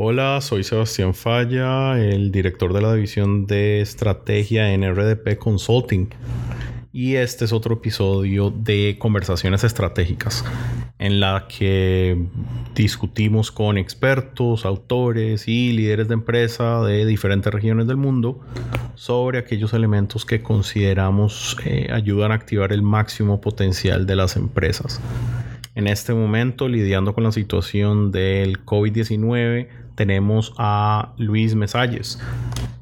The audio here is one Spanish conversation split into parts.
Hola, soy Sebastián Falla, el director de la división de estrategia en RDP Consulting. Y este es otro episodio de Conversaciones Estratégicas, en la que discutimos con expertos, autores y líderes de empresa de diferentes regiones del mundo sobre aquellos elementos que consideramos eh, ayudan a activar el máximo potencial de las empresas. En este momento, lidiando con la situación del COVID-19, tenemos a Luis Mesalles.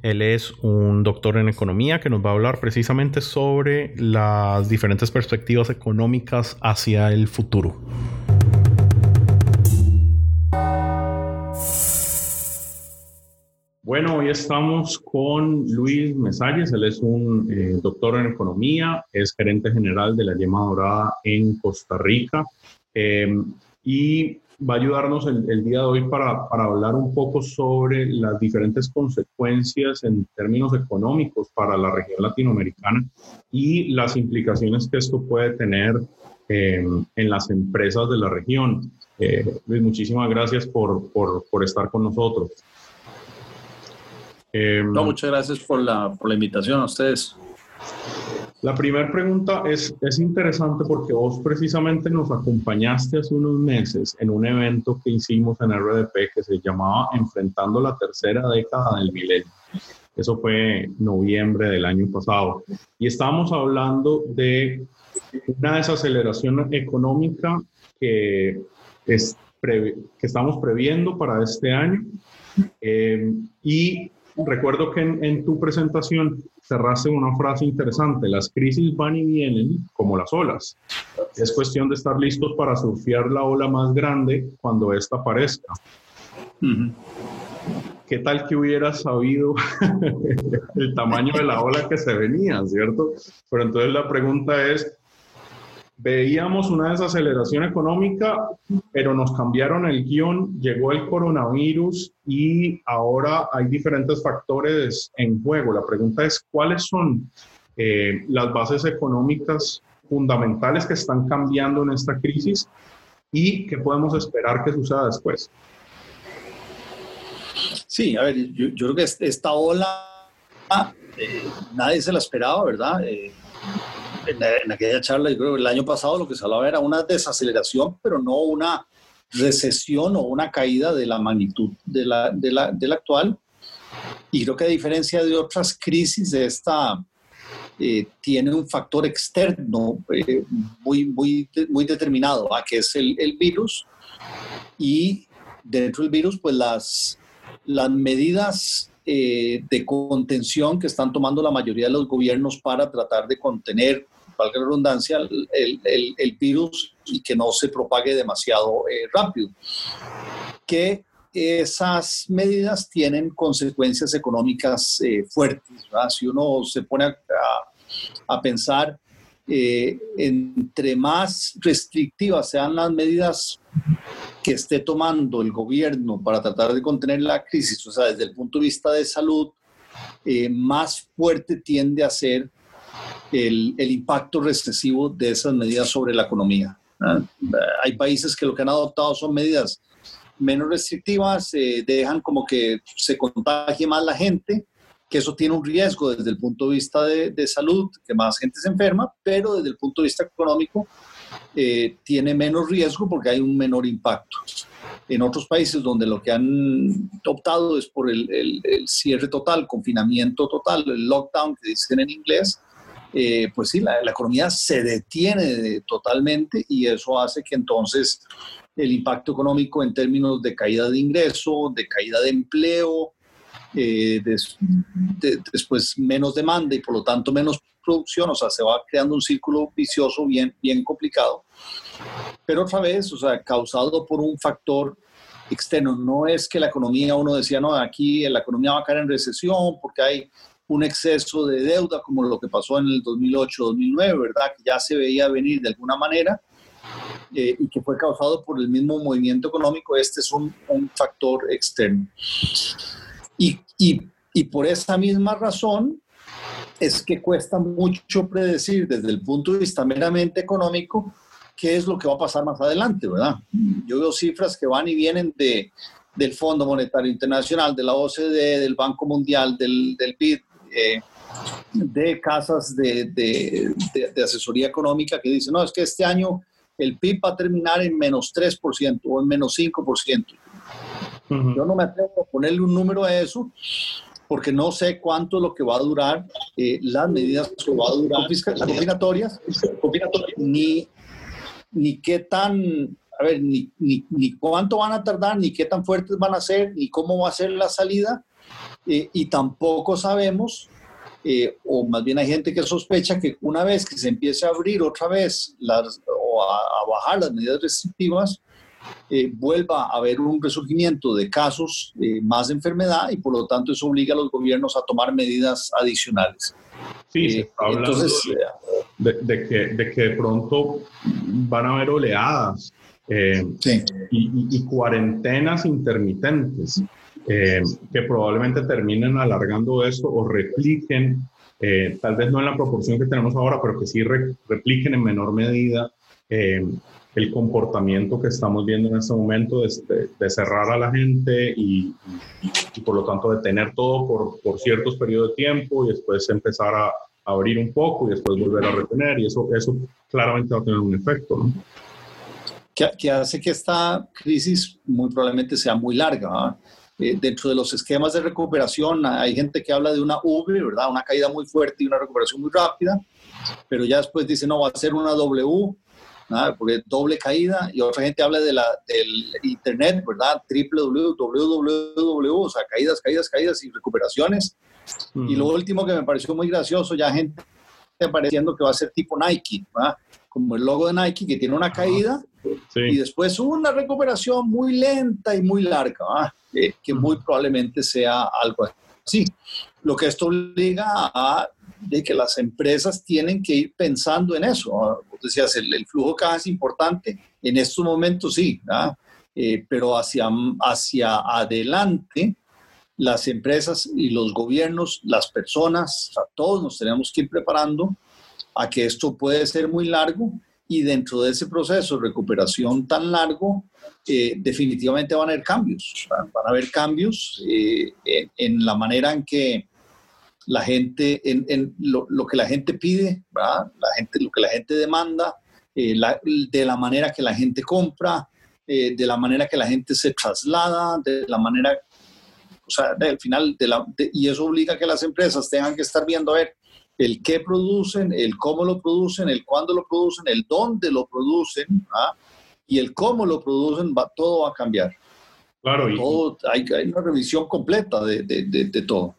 Él es un doctor en economía que nos va a hablar precisamente sobre las diferentes perspectivas económicas hacia el futuro. Bueno, hoy estamos con Luis Mesalles. Él es un eh, doctor en economía, es gerente general de la Yema Dorada en Costa Rica. Em, y va a ayudarnos el, día de hoy para, para, hablar un poco sobre las diferentes consecuencias en términos económicos para la región latinoamericana y las implicaciones que esto puede tener em, en las empresas de la región. Eh, Luis, muchísimas gracias por, por, por estar con nosotros. No, muchas gracias por la, por la invitación a ustedes. La primera pregunta es, es interesante porque vos precisamente nos acompañaste hace unos meses en un evento que hicimos en RDP que se llamaba Enfrentando la tercera década del milenio. Eso fue noviembre del año pasado. Y estábamos hablando de una desaceleración económica que, es que estamos previendo para este año. Eh, y recuerdo que en, tu presentación cerraste una frase interesante, las crisis van y vienen como las olas. Es cuestión de estar listos para surfear la ola más grande cuando ésta aparezca. ¿Qué tal que hubieras sabido el tamaño de la ola que se venía, cierto? Pero entonces la pregunta es, veíamos una desaceleración económica, pero nos cambiaron el guion, llegó el coronavirus y ahora hay diferentes factores en juego. La pregunta es, ¿cuáles son eh, las bases económicas fundamentales que están cambiando en esta crisis y qué podemos esperar que suceda después? Sí, a ver, yo, creo que esta ola eh, nadie se la esperaba, ¿verdad? Eh, en, aquella charla, yo creo que el año pasado lo que se hablaba era una desaceleración, pero no una recesión o una caída de la magnitud de la, de la, de la actual. Y creo que a diferencia de otras crisis, de esta eh, tiene un factor externo eh, muy, muy, muy determinado, que es el, el, virus. Y dentro del virus, pues las, las medidas eh, de contención que están tomando la mayoría de los gobiernos para tratar de contener valga la redundancia, el, el, el, virus y que no se propague demasiado eh, rápido. Que esas medidas tienen consecuencias económicas eh, fuertes. Si uno se pone a, a, pensar, eh, entre más restrictivas sean las medidas que esté tomando el gobierno para tratar de contener la crisis, o sea, desde el punto de vista de salud, más fuerte tiende a ser el, impacto recesivo de esas medidas sobre la economía. Ah, hay países que lo que han adoptado son medidas menos restrictivas, eh, dejan como que se contagie más la gente, que eso tiene un riesgo desde el punto de vista de, salud, que más gente se enferma, pero desde el punto de vista económico eh, tiene menos riesgo porque hay un menor impacto. En otros países donde lo que han optado es por el, el cierre total, confinamiento total, el lockdown que dicen en inglés, eh, pues sí, la, economía se detiene totalmente y eso hace que entonces el impacto económico en términos de caída de ingreso, de caída de empleo, eh, después menos demanda y por lo tanto menos producción, o sea, se va creando un círculo vicioso bien, bien complicado. Pero otra vez, o sea, causado por un factor externo, no es que la economía, uno decía, no, aquí la economía va a caer en recesión porque hay un exceso de deuda como lo que pasó en el 2008-2009, ¿verdad? Que ya se veía venir de alguna manera eh, y que fue causado por el mismo movimiento económico. Este es un, factor externo. Y, y, y por esa misma razón es que cuesta mucho predecir desde el punto de vista meramente económico qué es lo que va a pasar más adelante, ¿verdad? Yo veo cifras que van y vienen de del Fondo Monetario Internacional, de la OCDE, del Banco Mundial, del, del BID, eh, de casas de, de, de, asesoría económica que dicen, no, es que este año el PIB va a terminar en menos 3% o en menos 5%. Yo no me atrevo a ponerle un número a eso porque no sé cuánto es lo que va a durar eh, las medidas que va a durar combinatorias, ni, ni qué tan, a ver, ni, ni, ni, cuánto van a tardar, ni qué tan fuertes van a ser, ni cómo va a ser la salida, eh, y tampoco sabemos, eh, o más bien hay gente que sospecha que una vez que se empiece a abrir otra vez las, o a, a bajar las medidas restrictivas, eh, vuelva a haber un resurgimiento de casos eh, más de enfermedad y por lo tanto eso obliga a los gobiernos a tomar medidas adicionales. Sí, se eh, está hablando entonces, de, que, de que de pronto van a haber oleadas y, cuarentenas intermitentes que probablemente terminen alargando eso o repliquen, tal vez no en la proporción que tenemos ahora, pero que sí repliquen en menor medida el comportamiento que estamos viendo en este momento de, de, cerrar a la gente y, y, por lo tanto detener todo por, por, ciertos periodos de tiempo y después empezar a, abrir un poco y después volver a retener y eso, eso claramente va a tener un efecto. ¿no? Que, hace que esta crisis muy probablemente sea muy larga. ¿ah? Eh, dentro de los esquemas de recuperación hay gente que habla de una V, ¿verdad? Una caída muy fuerte y una recuperación muy rápida, pero ya después dice, no, va a ser una W porque doble caída y otra gente habla de la, del internet, ¿verdad? www, o sea, caídas, caídas, caídas y recuperaciones. Y lo último que me pareció muy gracioso, ya gente apareciendo que va a ser tipo Nike, ¿verdad? Como el logo de Nike que tiene una caída y después una recuperación muy lenta y muy larga, eh, que muy probablemente sea algo así. Lo que esto obliga a de que las empresas tienen que ir pensando en eso. Vos decías, el, flujo de caja es importante, en estos momentos sí, eh, pero hacia, hacia adelante las empresas y los gobiernos, las personas, a todos nos tenemos que ir preparando a que esto puede ser muy largo y dentro de ese proceso de recuperación tan largo, eh, definitivamente van a haber cambios. Van a haber cambios eh, en, la manera en que la gente, en, lo, que la gente pide, La gente, lo que la gente demanda, eh, de la manera que la gente compra, eh, de la manera que la gente se traslada, de la manera, o sea, al final, de la, y eso obliga a que las empresas tengan que estar viendo a ver el qué producen, el cómo lo producen, el cuándo lo producen, el dónde lo producen, y el cómo lo producen, va, todo va a cambiar. Claro. Todo, hay, hay, una revisión completa de, de, de todo.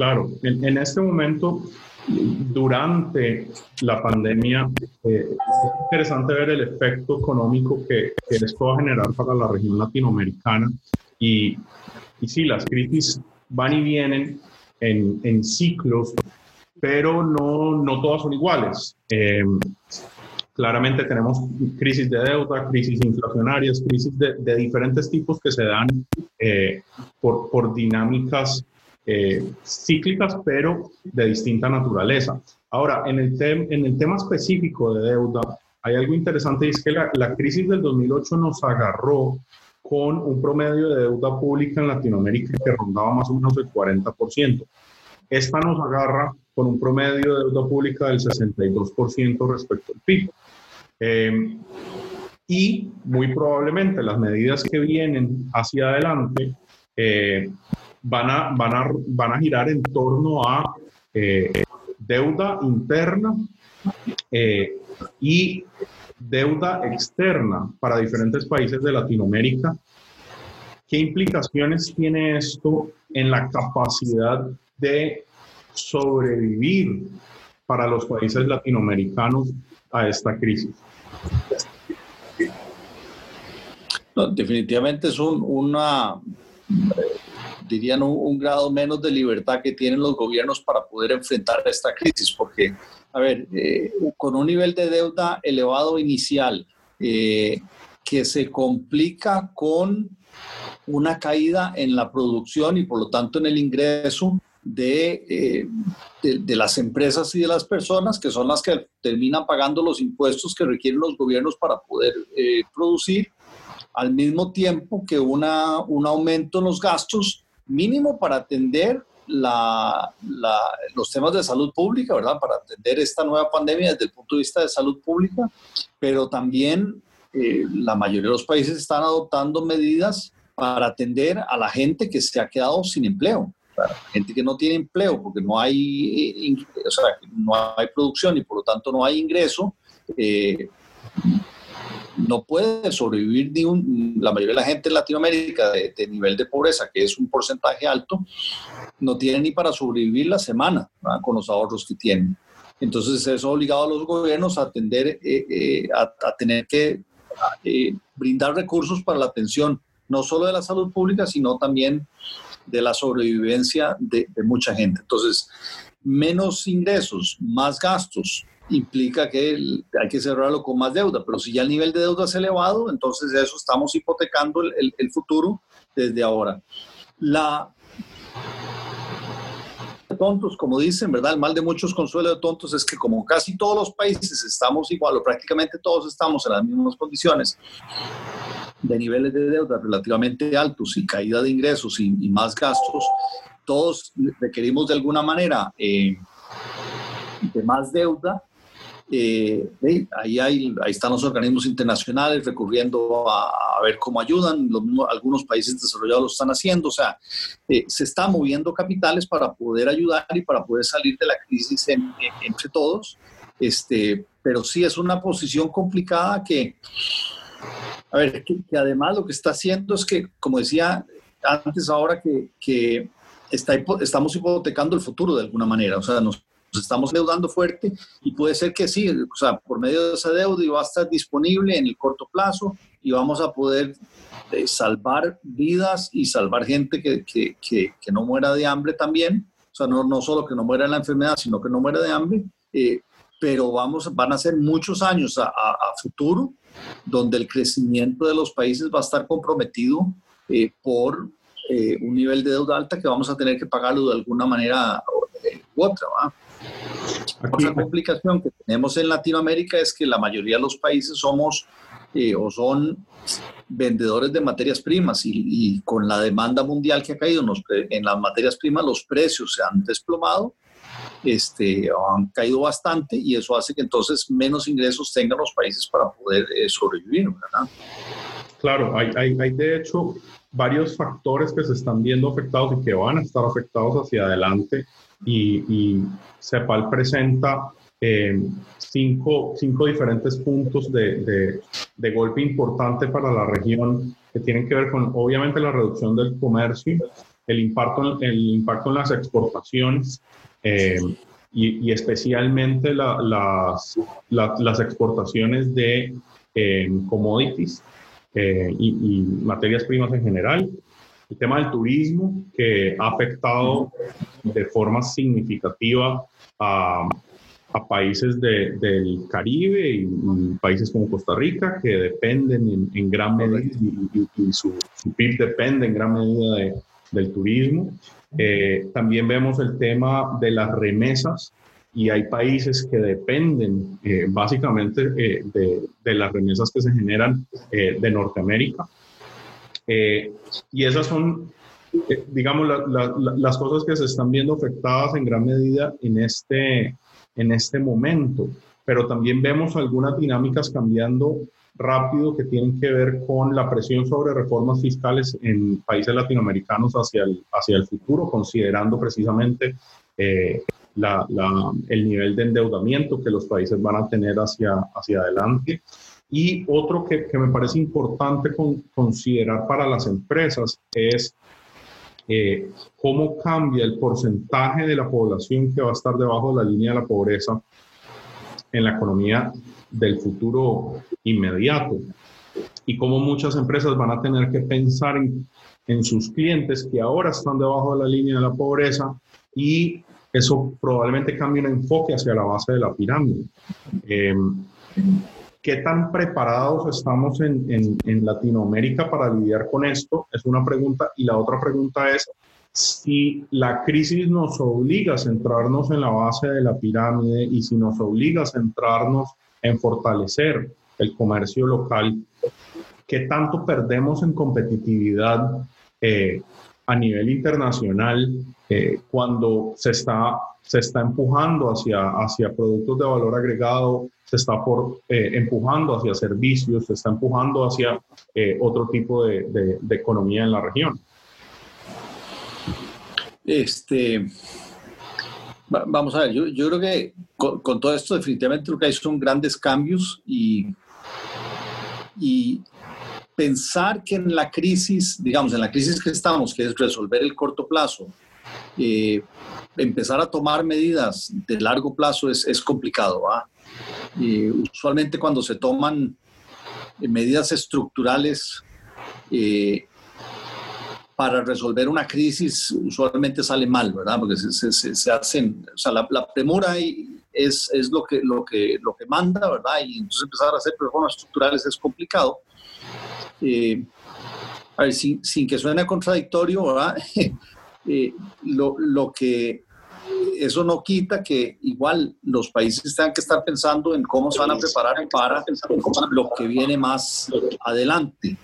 Claro, en, este momento, durante la pandemia, eh, es interesante ver el efecto económico que, esto va a generar para la región latinoamericana. Y, y sí, las crisis van y vienen en, ciclos, pero no, no todas son iguales. Eh, claramente tenemos crisis de deuda, crisis inflacionarias, crisis de, diferentes tipos que se dan eh, por, por dinámicas eh, cíclicas, pero de distinta naturaleza. Ahora, en el, en el tema específico de deuda, hay algo interesante y es que la, la crisis del 2008 nos agarró con un promedio de deuda pública en Latinoamérica que rondaba más o menos el 40%. Esta nos agarra con un promedio de deuda pública del 62% respecto al PIB. Eh, y muy probablemente las medidas que vienen hacia adelante eh, van a, van a, van a girar en torno a eh, deuda interna eh, y deuda externa para diferentes países de Latinoamérica. ¿Qué implicaciones tiene esto en la capacidad de sobrevivir para los países latinoamericanos a esta crisis? definitivamente es un, una, dirían, un, grado menos de libertad que tienen los gobiernos para poder enfrentar esta crisis, porque, a ver, eh, con un nivel de deuda elevado inicial, eh, que se complica con una caída en la producción y por lo tanto en el ingreso de, eh, de, las empresas y de las personas, que son las que terminan pagando los impuestos que requieren los gobiernos para poder producir al mismo tiempo que una, un aumento en los gastos mínimo para atender la, los temas de salud pública, ¿verdad? Para atender esta nueva pandemia desde el punto de vista de salud pública, pero también eh, la mayoría de los países están adoptando medidas para atender a la gente que se ha quedado sin empleo. Gente que no tiene empleo porque no hay, eh, o sea, no hay producción y por lo tanto no hay ingreso, eh, no puede sobrevivir ni un, la mayoría de la gente en Latinoamérica de, nivel de pobreza, que es un porcentaje alto, no tiene ni para sobrevivir la semana con los ahorros que tienen. Entonces eso obligado a los gobiernos a, atender, eh, eh, a, tener que eh, brindar recursos para la atención, no solo de la salud pública, sino también de la sobrevivencia de, mucha gente. Entonces, menos ingresos, más gastos, implica que hay que cerrarlo con más deuda, pero si ya el nivel de deuda es elevado, entonces eso estamos hipotecando el, futuro desde ahora. La tontos, como dicen, ¿verdad? El mal de muchos consuelos de tontos es que como casi todos los países estamos igual, o prácticamente todos estamos en las mismas condiciones de niveles de deuda relativamente altos y caída de ingresos y, más gastos, todos requerimos de alguna manera eh, de más deuda. Eh, ahí, hay, ahí están los organismos internacionales recurriendo a, ver cómo ayudan, algunos países desarrollados lo están haciendo, o sea, eh, se están moviendo capitales para poder ayudar y para poder salir de la crisis entre todos, este, pero sí es una posición complicada que, a ver, que, además lo que está haciendo es que, como decía antes ahora, que, que está, estamos hipotecando el futuro de alguna manera, o sea, nos nos estamos deudando fuerte y puede ser que sí, o sea, por medio de esa deuda va a estar disponible en el corto plazo y vamos a poder eh, salvar vidas y salvar gente que, que, que, no muera de hambre también, o sea, no, no solo que no muera de la enfermedad, sino que no muera de hambre, eh, pero vamos, van a ser muchos años a, a, futuro donde el crecimiento de los países va a estar comprometido eh, por un nivel de deuda alta que vamos a tener que pagarlo de alguna manera u otra. ¿va? Otra complicación que tenemos en Latinoamérica es que la mayoría de los países somos eh, o son vendedores de materias primas y, con la demanda mundial que ha caído en las materias primas, los precios se han desplomado, este, han caído bastante y eso hace que entonces menos ingresos tengan los países para poder eh, sobrevivir. Claro, hay, hay, de hecho varios factores que se están viendo afectados y que van a estar afectados hacia adelante y, CEPAL presenta eh, cinco, cinco, diferentes puntos de, de, golpe importante para la región que tienen que ver con, obviamente, la reducción del comercio, el impacto, el impacto en las exportaciones eh, y, especialmente las, las exportaciones de eh, commodities y, y materias primas en general el tema del turismo, que ha afectado de forma significativa a, a países de, del Caribe y, países como Costa Rica, que dependen en, gran medida, y, su, PIB depende en gran medida del turismo. Eh, también vemos el tema de las remesas y hay países que dependen eh, básicamente eh, de, de, las remesas que se generan de Norteamérica. Eh, y esas son, eh, digamos, las cosas que se están viendo afectadas en gran medida en este, en este momento. Pero también vemos algunas dinámicas cambiando rápido que tienen que ver con la presión sobre reformas fiscales en países latinoamericanos hacia el, hacia el futuro, considerando precisamente eh, la, el nivel de endeudamiento que los países van a tener hacia, hacia adelante. Y otro que, que me parece importante considerar para las empresas es eh, cómo cambia el porcentaje de la población que va a estar debajo de la línea de la pobreza en la economía del futuro inmediato y cómo muchas empresas van a tener que pensar en, en sus clientes que ahora están debajo de la línea de la pobreza y eso probablemente cambie el enfoque hacia la base de la pirámide. Eh, ¿Qué tan preparados estamos en, Latinoamérica para lidiar con esto? Es una pregunta. Y la otra pregunta es, si la crisis nos obliga a centrarnos en la base de la pirámide y si nos obliga a centrarnos en fortalecer el comercio local, qué tanto perdemos en competitividad eh, a nivel internacional eh, cuando se está, se está empujando hacia, hacia productos de valor agregado, se está por, eh, empujando hacia servicios, se está empujando hacia otro tipo de, de, economía en la región. Este, vamos a ver, yo, creo que con, todo esto definitivamente lo que hay son grandes cambios y, pensar que en la crisis, digamos, en la crisis que estamos, que es resolver el corto plazo, eh, empezar a tomar medidas de largo plazo es, es complicado. usualmente cuando se toman eh, medidas estructurales eh, para resolver una crisis, usualmente sale mal, ¿verdad? Porque se, hacen, o sea, la, la premura es, es, lo, que, lo, que, lo que manda, ¿verdad? Y entonces empezar a hacer reformas estructurales es complicado. Eh, a ver, sin, que suene contradictorio, ¿verdad? Eh, lo, lo, que eso no quita que igual los países tengan que estar pensando en cómo se van a preparar para lo que viene más adelante,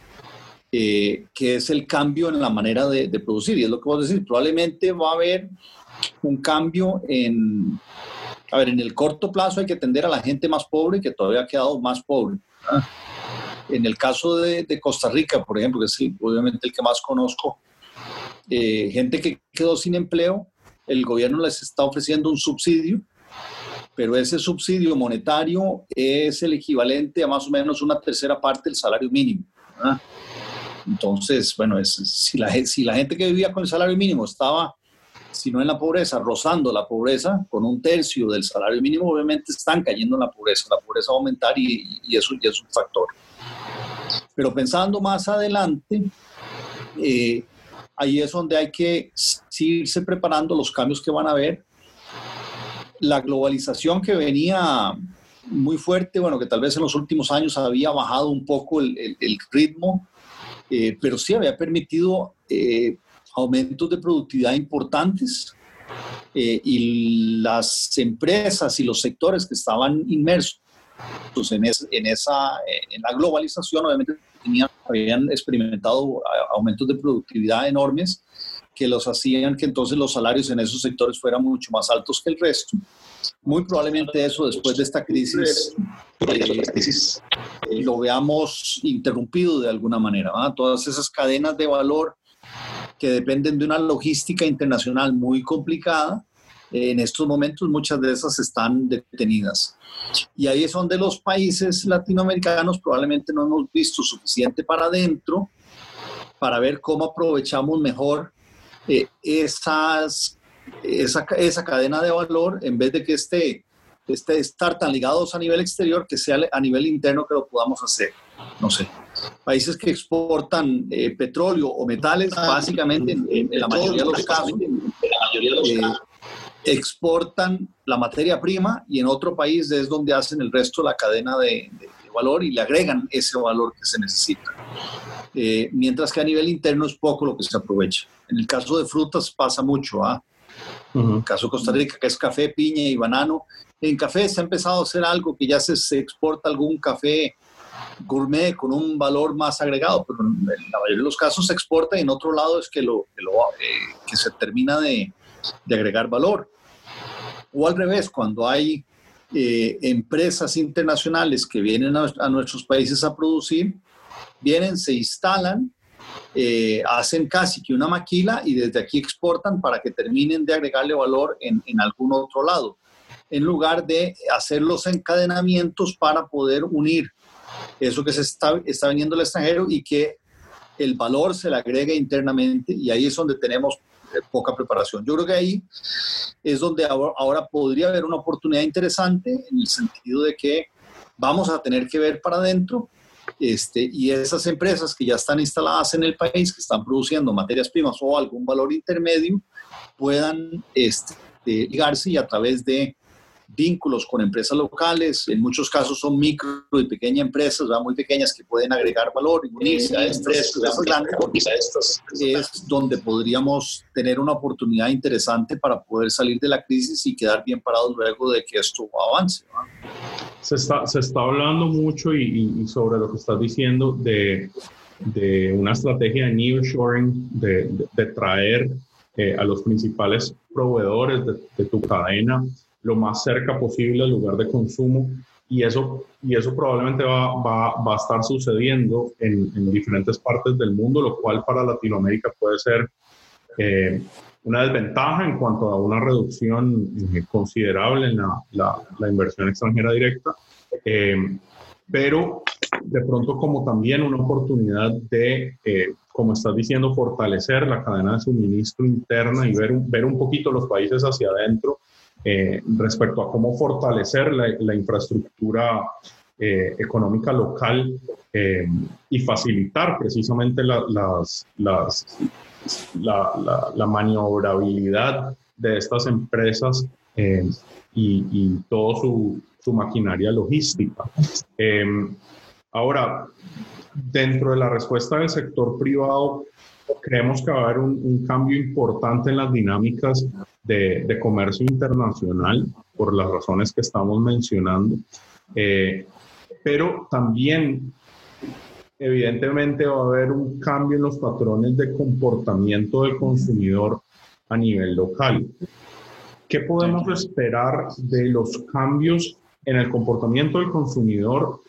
eh, que es el cambio en la manera de, producir. Y es lo que vos decís, probablemente va a haber un cambio en, a ver, en el corto plazo hay que atender a la gente más pobre que todavía ha quedado más pobre. En el caso de, Costa Rica, por ejemplo, que es obviamente el que más conozco, eh, gente que quedó sin empleo, el gobierno les está ofreciendo un subsidio, pero ese subsidio monetario es el equivalente a más o menos una tercera parte del salario mínimo. Entonces, bueno, es, si, la, si la gente que vivía con el salario mínimo estaba, si no en la pobreza, rozando la pobreza con un tercio del salario mínimo, obviamente están cayendo en la pobreza. La pobreza va a aumentar y, y eso ya es un factor. Pero pensando más adelante, eh, ahí es donde hay que seguirse preparando los cambios que van a haber. La globalización que venía muy fuerte, bueno, que tal vez en los últimos años había bajado un poco el, ritmo, eh, pero sí había permitido eh, aumentos de productividad importantes y las empresas y los sectores que estaban inmersos pues, en, en, esa, en la globalización obviamente tenían, habían experimentado aumentos de productividad enormes que los hacían que entonces los salarios en esos sectores fueran mucho más altos que el resto. Muy probablemente eso después de esta crisis, eh, lo veamos interrumpido de alguna manera. Todas esas cadenas de valor que dependen de una logística internacional muy complicada, en estos momentos muchas de esas están detenidas. Y ahí es donde los países latinoamericanos probablemente no hemos visto suficiente para adentro para ver cómo aprovechamos mejor eh, esas, esa, esa, cadena de valor en vez de que esté, esté estar tan ligados a nivel exterior que sea a nivel interno que lo podamos hacer. No sé. Países que exportan eh, petróleo o metales, básicamente en, la mayoría de los casos, eh, exportan la materia prima y en otro país es donde hacen el resto de la cadena de, valor y le agregan ese valor que se necesita. Eh, mientras que a nivel interno es poco lo que se aprovecha. En el caso de frutas pasa mucho. ¿ah? En el caso Costa Rica, que es café, piña y banano. En café se ha empezado a hacer algo que ya se, exporta algún café gourmet con un valor más agregado, pero en la mayoría de los casos se exporta y en otro lado es que, lo, que, lo, eh, que se termina de, de agregar valor. O al revés, cuando hay eh, empresas internacionales que vienen a, nuestros países a producir, vienen, se instalan, eh, hacen casi que una maquila y desde aquí exportan para que terminen de agregarle valor en, algún otro lado, en lugar de hacer los encadenamientos para poder unir eso que se está, está viniendo al extranjero y que el valor se le agregue internamente y ahí es donde tenemos poca preparación. Yo creo que ahí es donde ahora, podría haber una oportunidad interesante en el sentido de que vamos a tener que ver para adentro este, y esas empresas que ya están instaladas en el país, que están produciendo materias primas o algún valor intermedio, puedan este, ligarse y a través de vínculos con empresas locales, en muchos casos son micro y pequeñas empresas, muy pequeñas que pueden agregar valor y unirse a grandes, es donde podríamos tener una oportunidad interesante para poder salir de la crisis y quedar bien parados luego de que esto avance. Se está, se está hablando mucho y, sobre lo que estás diciendo de, de una estrategia de nearshoring, de, de, traer eh, a los principales proveedores de, tu cadena lo más cerca posible al lugar de consumo y eso, y eso probablemente va, va, va a estar sucediendo en, en, diferentes partes del mundo, lo cual para Latinoamérica puede ser eh, una desventaja en cuanto a una reducción eh, considerable en la, la, la, inversión extranjera directa, eh, pero de pronto como también una oportunidad de, como estás diciendo, fortalecer la cadena de suministro interna y ver, ver un poquito los países hacia adentro eh, respecto a cómo fortalecer la, infraestructura eh, económica local eh, y facilitar precisamente la, maniobrabilidad de estas empresas y, y toda su, maquinaria logística. ahora, dentro de la respuesta del sector privado, creemos que va a haber un cambio importante en las dinámicas de, comercio internacional, por las razones que estamos mencionando, eh, pero también evidentemente va a haber un cambio en los patrones de comportamiento del consumidor a nivel local. ¿Qué podemos esperar de los cambios en el comportamiento del consumidor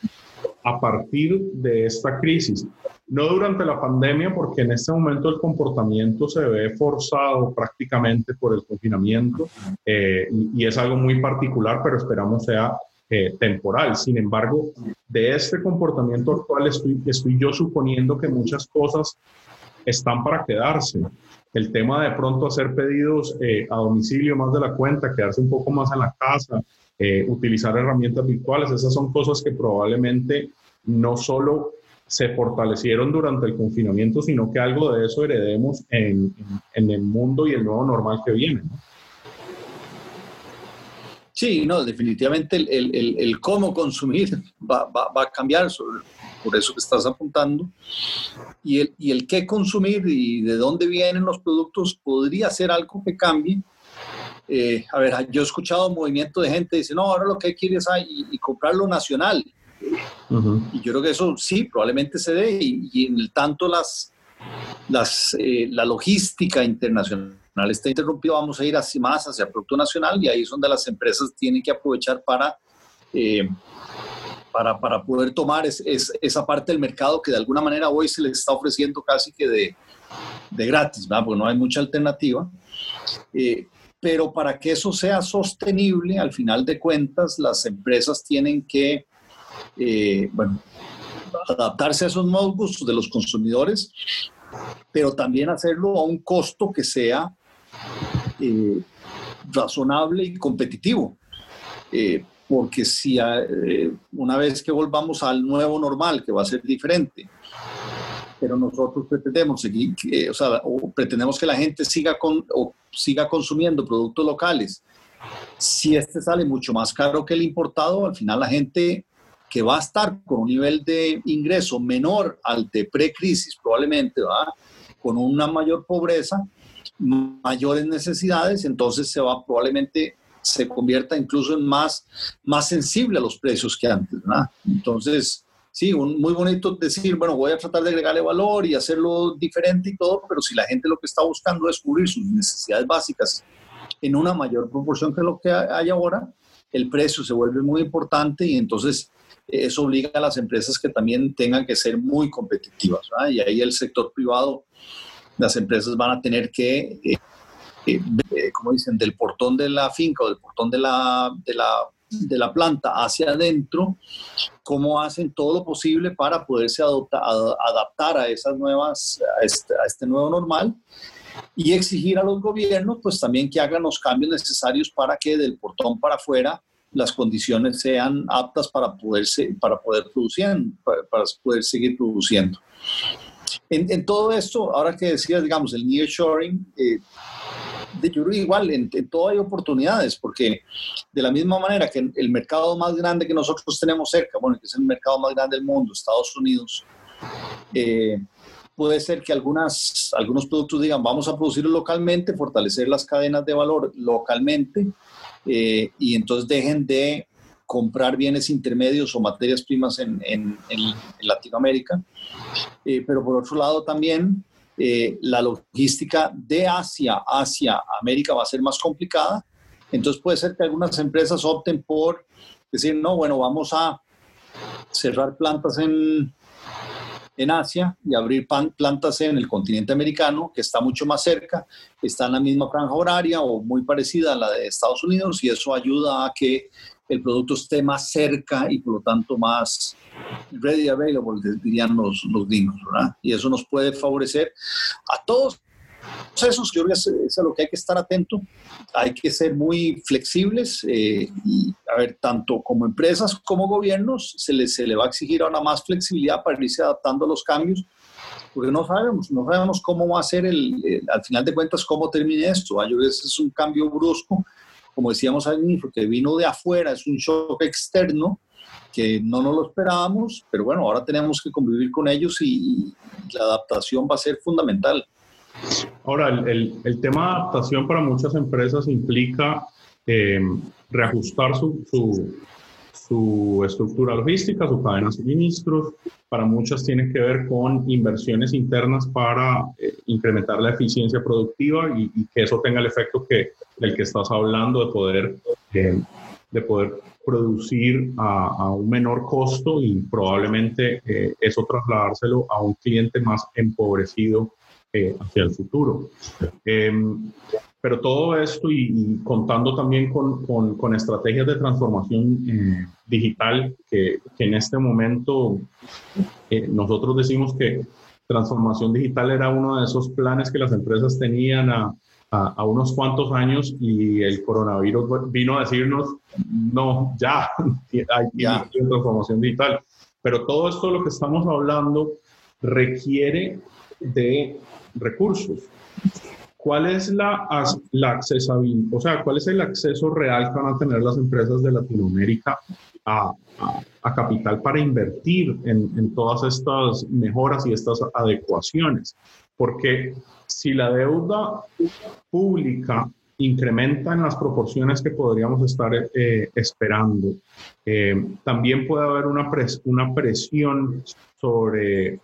a partir de esta crisis? No durante la pandemia, porque en este momento el comportamiento se ve forzado prácticamente por el confinamiento eh, y, es algo muy particular, pero esperamos sea eh, temporal. Sin embargo, de este comportamiento actual estoy, yo suponiendo que muchas cosas están para quedarse. El tema de pronto hacer pedidos eh, a domicilio más de la cuenta, quedarse un poco más en la casa, utilizar herramientas virtuales, esas son cosas que probablemente no solo se fortalecieron durante el confinamiento, sino que algo de eso heredemos en, en, el mundo y el nuevo normal que viene. Sí, no, definitivamente el, el, el cómo consumir va, va, va, a cambiar, por eso que estás apuntando. Y el, y el qué consumir y de dónde vienen los productos podría ser algo que cambie. Eh, a ver, yo he escuchado movimiento de gente que dice, no, ahora lo que hay que ir es y, y comprar lo nacional. Y yo creo que eso sí, probablemente se dé y, en el tanto las, las, eh, la logística internacional está interrumpida, vamos a ir así más hacia Producto Nacional y ahí es donde las empresas tienen que aprovechar para, eh, para, para, poder tomar es, esa parte del mercado que de alguna manera hoy se les está ofreciendo casi que de, de gratis, porque no hay mucha alternativa. Eh, pero para que eso sea sostenible, al final de cuentas, las empresas tienen que eh, bueno, adaptarse a esos nuevos gustos de los consumidores, pero también hacerlo a un costo que sea eh, razonable y competitivo. Eh, porque si una vez que volvamos al nuevo normal, que va a ser diferente, pero nosotros pretendemos seguir, o sea, pretendemos que la gente siga, con, o siga consumiendo productos locales, si este sale mucho más caro que el importado, al final la gente que va a estar con un nivel de ingreso menor al de pre-crisis, probablemente, ¿va? con una mayor pobreza, mayores necesidades, entonces se va probablemente se convierta incluso en más, más sensible a los precios que antes. ¿verdad? Entonces, sí, un, muy bonito decir, bueno, voy a tratar de agregarle valor y hacerlo diferente y todo, pero si la gente lo que está buscando es cubrir sus necesidades básicas en una mayor proporción que lo que hay ahora, el precio se vuelve muy importante y entonces eso obliga a las empresas que también tengan que ser muy competitivas. Y ahí el sector privado, las empresas van a tener que, eh, eh, eh, como dicen, del portón de la finca o del portón de la, de la, de la planta hacia adentro, cómo hacen todo lo posible para poderse adaptar a esas nuevas, a este, a este nuevo normal y exigir a los gobiernos pues también que hagan los cambios necesarios para que del portón para afuera las condiciones sean aptas para, poderse, para, poder, producir, para, poder seguir produciendo. En, en, todo esto, ahora que decías, digamos, el nearshoring, eh, yo creo igual, en, todo hay oportunidades, porque de la misma manera que el mercado más grande que nosotros tenemos cerca, bueno, que es el mercado más grande del mundo, Estados Unidos, eh, puede ser que algunas, algunos productos digan, vamos a producirlo localmente, fortalecer las cadenas de valor localmente, eh, y entonces dejen de comprar bienes intermedios o materias primas en, en, Latinoamérica. Eh, pero por otro lado también eh, la logística de Asia hacia América va a ser más complicada. Entonces puede ser que algunas empresas opten por decir, no, bueno, vamos a cerrar plantas en, en Asia y abrir plantas en el continente americano, que está mucho más cerca, está en la misma franja horaria o muy parecida a la de Estados Unidos, y eso ayuda a que el producto esté más cerca y por lo tanto más ready available, dirían los, los gringos, ¿verdad? Y eso nos puede favorecer a todos esos, yo creo que es, a lo que hay que estar atento. Hay que ser muy flexibles eh, y, a ver, tanto como empresas como gobiernos, se les se le va a exigir ahora más flexibilidad para irse adaptando a los cambios, porque no sabemos, no sabemos cómo va a ser el, al final de cuentas, cómo termine esto. Yo creo que es un cambio brusco como decíamos al inicio, que vino de afuera, es un shock externo que no nos lo esperábamos, pero bueno, ahora tenemos que convivir con ellos y, la adaptación va a ser fundamental. Ahora, el, tema de adaptación para muchas empresas implica eh, reajustar su, su, estructura logística, su cadena de suministros. Para muchas tiene que ver con inversiones internas para eh, incrementar la eficiencia productiva y, que eso tenga el efecto que, del que estás hablando, de poder, eh, de poder producir a, un menor costo y probablemente eso trasladárselo a un cliente más empobrecido hacia el futuro. Em, pero todo esto y, contando también con, con, estrategias de transformación eh, digital, que, que, en este momento eh, nosotros decimos que transformación digital era uno de esos planes que las empresas tenían a, a, unos cuantos años y el coronavirus vino a decirnos, no, ya hay ya. transformación digital. Pero todo esto de lo que estamos hablando requiere de recursos. ¿Cuál es la, accesibilidad, o sea, cuál es el acceso real que van a tener las empresas de Latinoamérica a, capital para invertir en, todas estas mejoras y estas adecuaciones? Porque si la deuda pública incrementa en las proporciones que podríamos estar eh, esperando, eh, también puede haber una, pres una presión sobre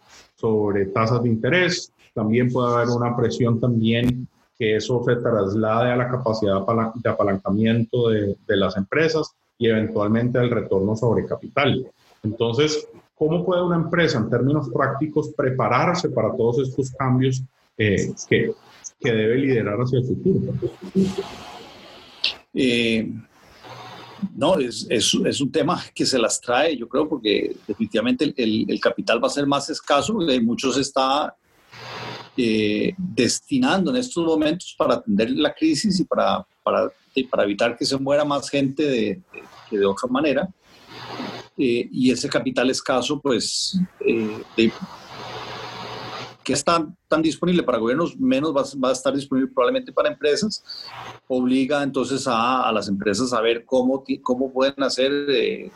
tasas de interés, también puede haber una presión también que eso se traslade a la capacidad de apalancamiento de, de las empresas y eventualmente al retorno sobre capital. Entonces, ¿cómo puede una empresa en términos prácticos prepararse para todos estos cambios eh, que, que, debe liderar hacia el futuro? Eh, no, es, es, es, un tema que se las trae, yo creo, porque definitivamente el, el, capital va a ser más escaso, y muchos está eh, destinando en estos momentos para atender la crisis y para, para, para evitar que se muera más gente de, de, otra manera. Eh, y ese capital escaso, pues, eh, que está tan disponible para gobiernos, menos va, a estar disponible probablemente para empresas, obliga entonces a, las empresas a ver cómo, cómo pueden hacer eh,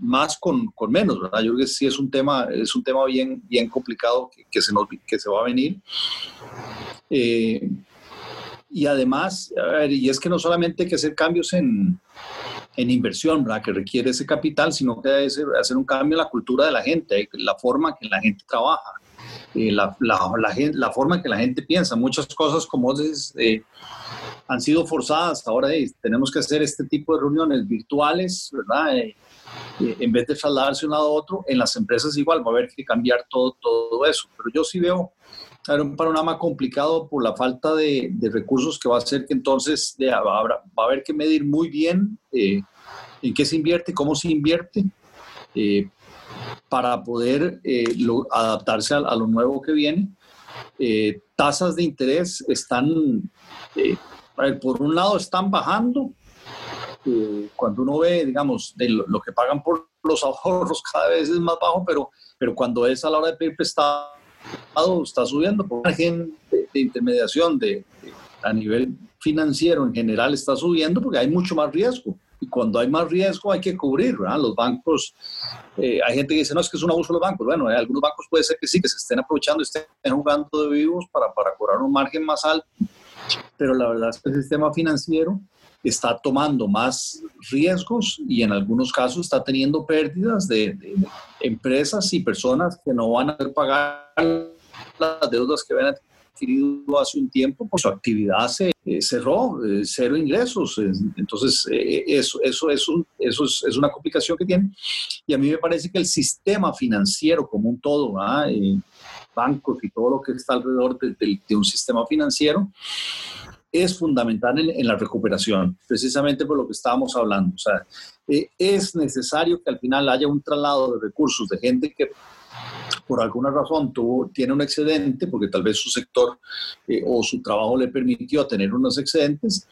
más con, con, menos, ¿verdad? Yo creo que sí es un tema, es un tema bien, bien complicado que, se, nos, que se va a venir. Eh, y además, y es que no solamente hay que hacer cambios en, en inversión, ¿verdad? Que requiere ese capital, sino que que hacer un cambio en la cultura de la gente, la forma que la gente trabaja la, la, la, forma en que la gente piensa. Muchas cosas, como eh, han sido forzadas. Ahora tenemos que hacer este tipo de reuniones virtuales, ¿verdad? Eh, eh, en vez de trasladarse de un lado a otro, en las empresas igual va a haber que cambiar todo, todo eso. Pero yo sí veo un panorama complicado por la falta de, de recursos que va a hacer que entonces a, va, a haber que medir muy bien en qué se invierte, cómo se invierte, para poder eh, adaptarse a, lo nuevo que viene. Eh, tasas de interés están, eh, por un lado están bajando, cuando uno ve, digamos, de lo, que pagan por los ahorros cada vez es más bajo, pero, pero cuando es a la hora de pedir prestado, está subiendo por margen de, intermediación de, a nivel financiero en general está subiendo porque hay mucho más riesgo. Y cuando hay más riesgo hay que cubrir, ¿verdad? Los bancos, eh, hay gente que dice, no, es que es un abuso de los bancos. Bueno, hay algunos bancos puede ser que sí, que se estén aprovechando estén jugando de vivos para, para cobrar un margen más alto. Pero la verdad es que el sistema financiero está tomando más riesgos y en algunos casos está teniendo pérdidas de, empresas y personas que no van a poder pagar las deudas que habían adquirido hace un tiempo, por su actividad se eh, cerró, eh, cero ingresos. Entonces, eh, eso, eso, es un, eso es, una complicación que tiene. Y a mí me parece que el sistema financiero como un todo, bancos y todo lo que está alrededor de un sistema financiero, es fundamental en, la recuperación, precisamente por lo que estábamos hablando. O sea, eh, es necesario que al final haya un traslado de recursos de gente que por alguna razón tuvo, tiene un excedente, porque tal vez su sector eh, o su trabajo le permitió tener unos excedentes,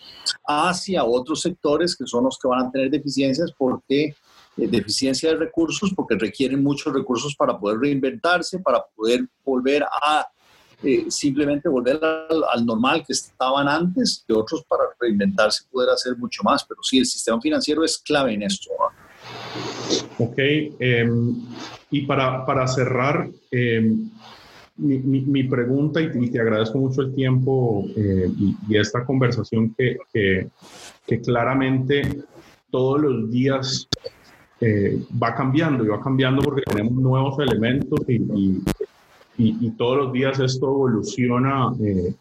hacia otros sectores que son los que van a tener deficiencias porque eh, deficiencia de recursos, porque requieren muchos recursos para poder reinventarse, para poder volver a eh, simplemente volver al, normal que estaban antes y otros para reinventarse poder hacer mucho más. Pero sí, el sistema financiero es clave en esto. Ok, em, y para, para cerrar, em, mi, mi, pregunta, y, te agradezco mucho el tiempo eh, y, esta conversación que, que, que, claramente todos los días eh, va cambiando y va cambiando porque tenemos nuevos elementos y, y, todos los días esto evoluciona eh,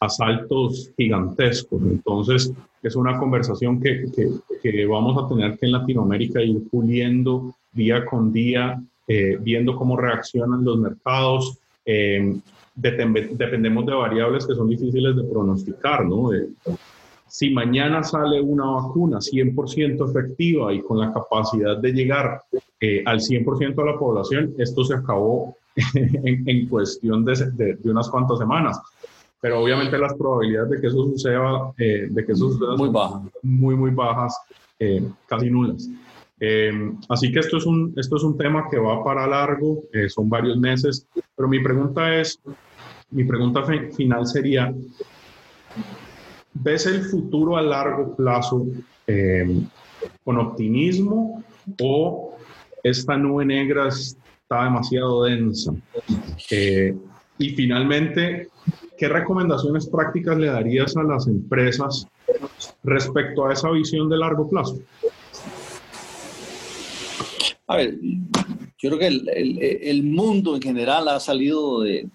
a saltos gigantescos. Entonces, es una conversación que, que, vamos a tener que en Latinoamérica ir puliendo día con día, eh, viendo cómo reaccionan los mercados. Eh, dependemos de variables que son difíciles de pronosticar, ¿no? si mañana sale una vacuna 100% efectiva y con la capacidad de llegar al 100% de la población, esto se acabó en, cuestión de, de, unas cuantas semanas. Pero obviamente las probabilidades de que eso suceda, eh, de que eso suceda muy bajas, muy, muy bajas, eh, casi nulas. Eh, así que esto es, un, esto es un tema que va para largo, son varios meses, pero mi pregunta es, mi pregunta final sería, ¿ves el futuro a largo plazo con optimismo o esta nube negra está demasiado densa. Y finalmente, ¿qué recomendaciones prácticas le darías a las empresas respecto a esa visión de largo plazo? A ver, yo creo que el, mundo en general ha salido de,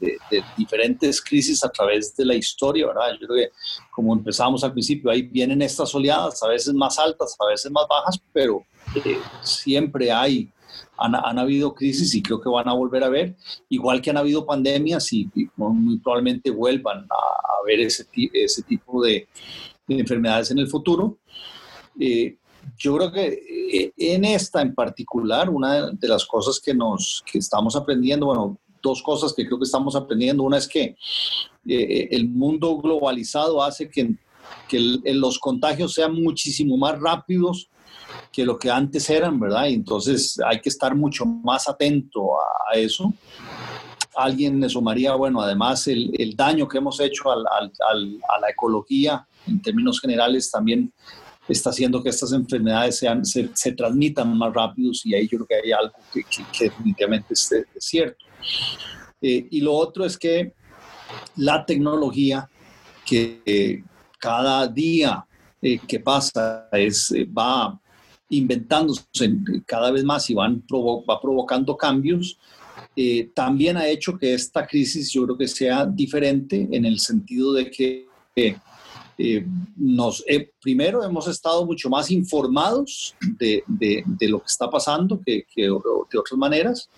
diferentes crisis a través de la historia, ¿verdad? Yo creo que como empezamos al principio, ahí vienen estas oleadas, a veces más altas, a veces más bajas, pero eh, siempre hay han, habido crisis y creo que van a volver a ver, igual que han habido pandemias y, muy probablemente vuelvan a, ver ese, ese tipo de, enfermedades en el futuro. Eh, yo creo que eh, en esta en particular, una de las cosas que nos que estamos aprendiendo, bueno, dos cosas que creo que estamos aprendiendo. Una es que eh, el mundo globalizado hace que, que los contagios sean muchísimo más rápidos que lo que antes eran, ¿verdad? Y entonces hay que estar mucho más atento a, eso. Alguien le sumaría, bueno, además el, el daño que hemos hecho al, al, a la ecología en términos generales también está haciendo que estas enfermedades sean, se, se transmitan más rápidos y ahí yo creo que hay algo que, que, definitivamente es, cierto. Eh, y lo otro es que la tecnología que eh, cada día eh, que pasa es, va inventándose cada vez más y van va provocando cambios, eh, también ha hecho que esta crisis yo creo que sea diferente en el sentido de que eh, nos, eh, primero hemos estado mucho más informados de, de, de lo que está pasando que, que de otras maneras.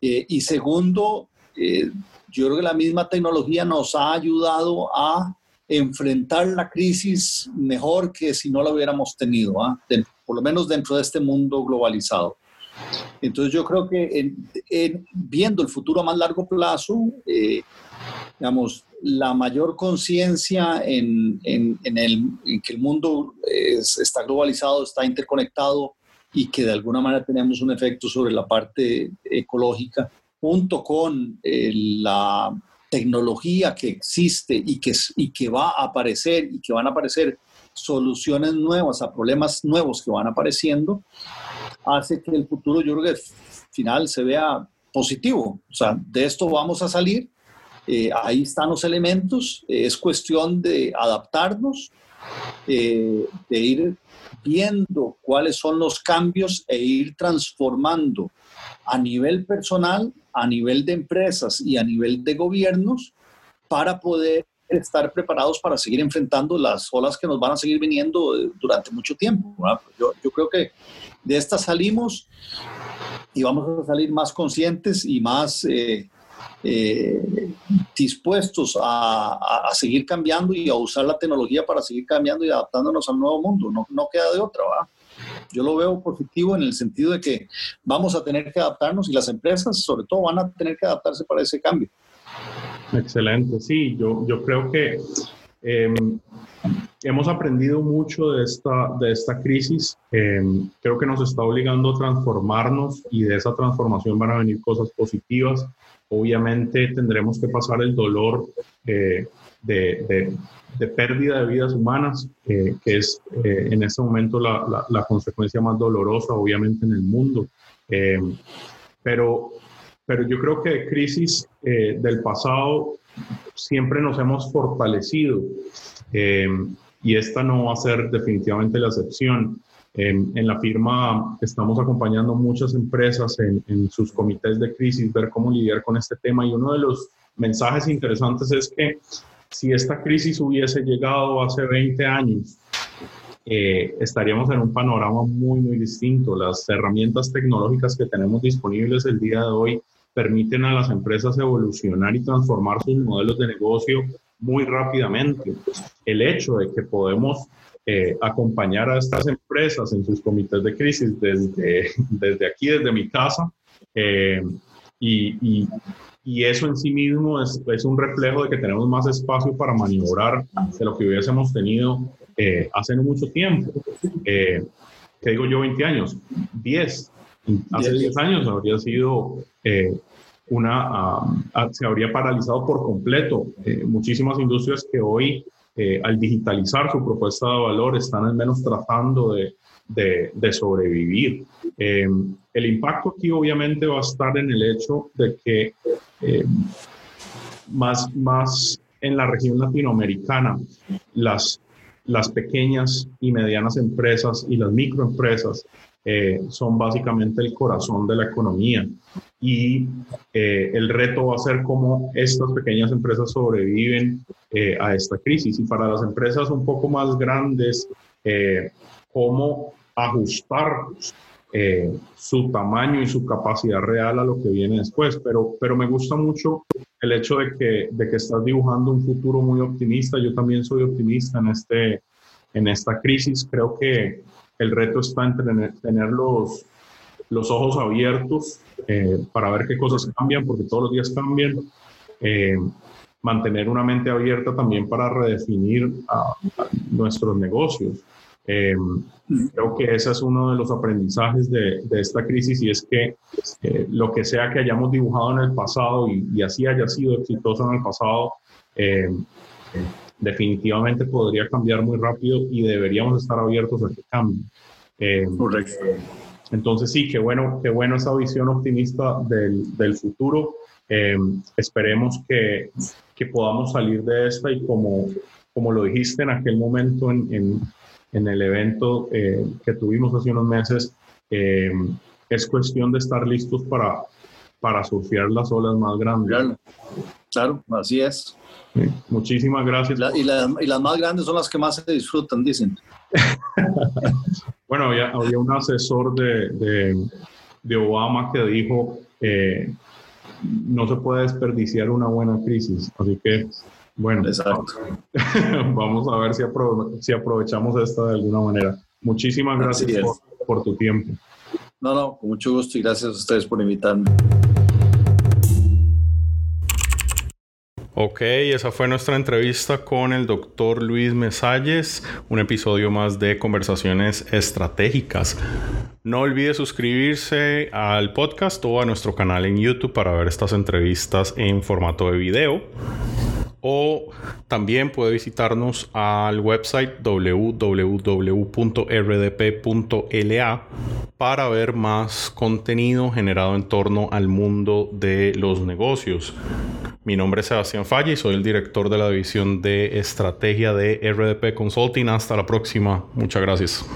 y segundo, yo creo que la misma tecnología nos ha ayudado a enfrentar la crisis mejor que si no la hubiéramos tenido, ¿ah? Por lo menos dentro de este mundo globalizado. Entonces yo creo que viendo el futuro a más largo plazo, eh, digamos, la mayor conciencia en, en, que el mundo está globalizado, está interconectado y que de alguna manera tenemos un efecto sobre la parte ecológica, junto con eh, la tecnología que existe y que va a aparecer y que van a aparecer soluciones nuevas a problemas nuevos que van apareciendo, hace que el futuro, yo creo que final se vea positivo. O sea, de esto vamos a salir. Eh, ahí están los elementos. es cuestión de adaptarnos, eh, de ir viendo cuáles son los cambios e ir transformando a nivel personal, a nivel de empresas y a nivel de gobiernos para poder estar preparados para seguir enfrentando las olas que nos van a seguir viniendo eh, durante mucho tiempo. Yo, yo, creo que de esta salimos y vamos a salir más conscientes y más eh, eh, dispuestos a, seguir cambiando y a usar la tecnología para seguir cambiando y adaptándonos al nuevo mundo. No, no queda de otra, ¿va? Yo lo veo positivo en el sentido de que vamos a tener que adaptarnos y las empresas sobre todo van a tener que adaptarse para ese cambio. Excelente, sí, yo, yo creo que em, hemos aprendido mucho de esta, de esta crisis. Em, creo que nos está obligando a transformarnos y de esa transformación van a venir cosas positivas. Obviamente tendremos que pasar el dolor eh, de, de, pérdida de vidas humanas, eh, que es eh, en este momento la, la, la, consecuencia más dolorosa, obviamente, en el mundo. Em, pero pero yo creo que de crisis eh, del pasado siempre nos hemos fortalecido eh, y esta no va a ser definitivamente la excepción. en la firma estamos acompañando muchas empresas en, en, sus comités de crisis, ver cómo lidiar con este tema y uno de los mensajes interesantes es que si esta crisis hubiese llegado hace 20 años, eh, estaríamos en un panorama muy, muy distinto. Las herramientas tecnológicas que tenemos disponibles el día de hoy permiten a las empresas evolucionar y transformar sus modelos de negocio muy rápidamente. El hecho de que podemos eh, acompañar a estas empresas en sus comités de crisis desde, desde aquí, desde mi casa, eh, y, y, y, eso en sí mismo es, es, un reflejo de que tenemos más espacio para maniobrar de lo que hubiésemos tenido eh, hace mucho tiempo. ¿Qué digo yo 20 años? 10. Hace 10 años habría sido eh, una, ah, ah, se habría paralizado por completo. Eh, muchísimas industrias que hoy, eh, al digitalizar su propuesta de valor, están al menos tratando de, de, sobrevivir. el impacto aquí obviamente va a estar en el hecho de que más, más en la región latinoamericana, las, las pequeñas y medianas empresas y las microempresas eh, son básicamente el corazón de la economía. Y eh, el reto va a ser cómo estas pequeñas empresas sobreviven eh, a esta crisis. Y para las empresas un poco más grandes, cómo ajustar su tamaño y su capacidad real a lo que viene después. Pero, pero me gusta mucho el hecho de que, de que estás dibujando un futuro muy optimista. Yo también soy optimista en, este, en esta crisis. Creo que el reto está en tener, los, los ojos abiertos eh, para ver qué cosas cambian, porque todos los días cambian. Eh, mantener una mente abierta también para redefinir nuestros negocios. Eh, creo que ese es uno de los aprendizajes de, esta crisis y es que lo que sea que hayamos dibujado en el pasado y así haya sido exitoso en el pasado, definitivamente podría cambiar muy rápido y deberíamos estar abiertos a que cambie. Eh, Correcto. Entonces sí, qué bueno, qué bueno esa visión optimista del, del futuro. Eh, esperemos que, que, podamos salir de esta y como, como lo dijiste en aquel momento en, en, en el evento eh, que tuvimos hace unos meses, es cuestión de estar listos para, para surfear las olas más grandes. Claro, así es. muchísimas gracias. y, y, las más grandes son las que más se disfrutan, dicen. bueno, había, había, un asesor de, de, de Obama que dijo, eh, no se puede desperdiciar una buena crisis. Así que, bueno, vamos a ver si, si, aprovechamos esta de alguna manera. Muchísimas gracias por, por tu tiempo. No, no, con mucho gusto y gracias a ustedes por invitarme. Ok, esa fue nuestra entrevista con el doctor Luis Mesalles, un episodio más de Conversaciones Estratégicas. No olvide suscribirse al podcast o a nuestro canal en YouTube para ver estas entrevistas en formato de video o también puede visitarnos al website www.rdp.la para ver más contenido generado en torno al mundo de los negocios. Mi nombre es Sebastián Falla y soy el director de la división de estrategia de RDP Consulting. Hasta la próxima. Muchas gracias.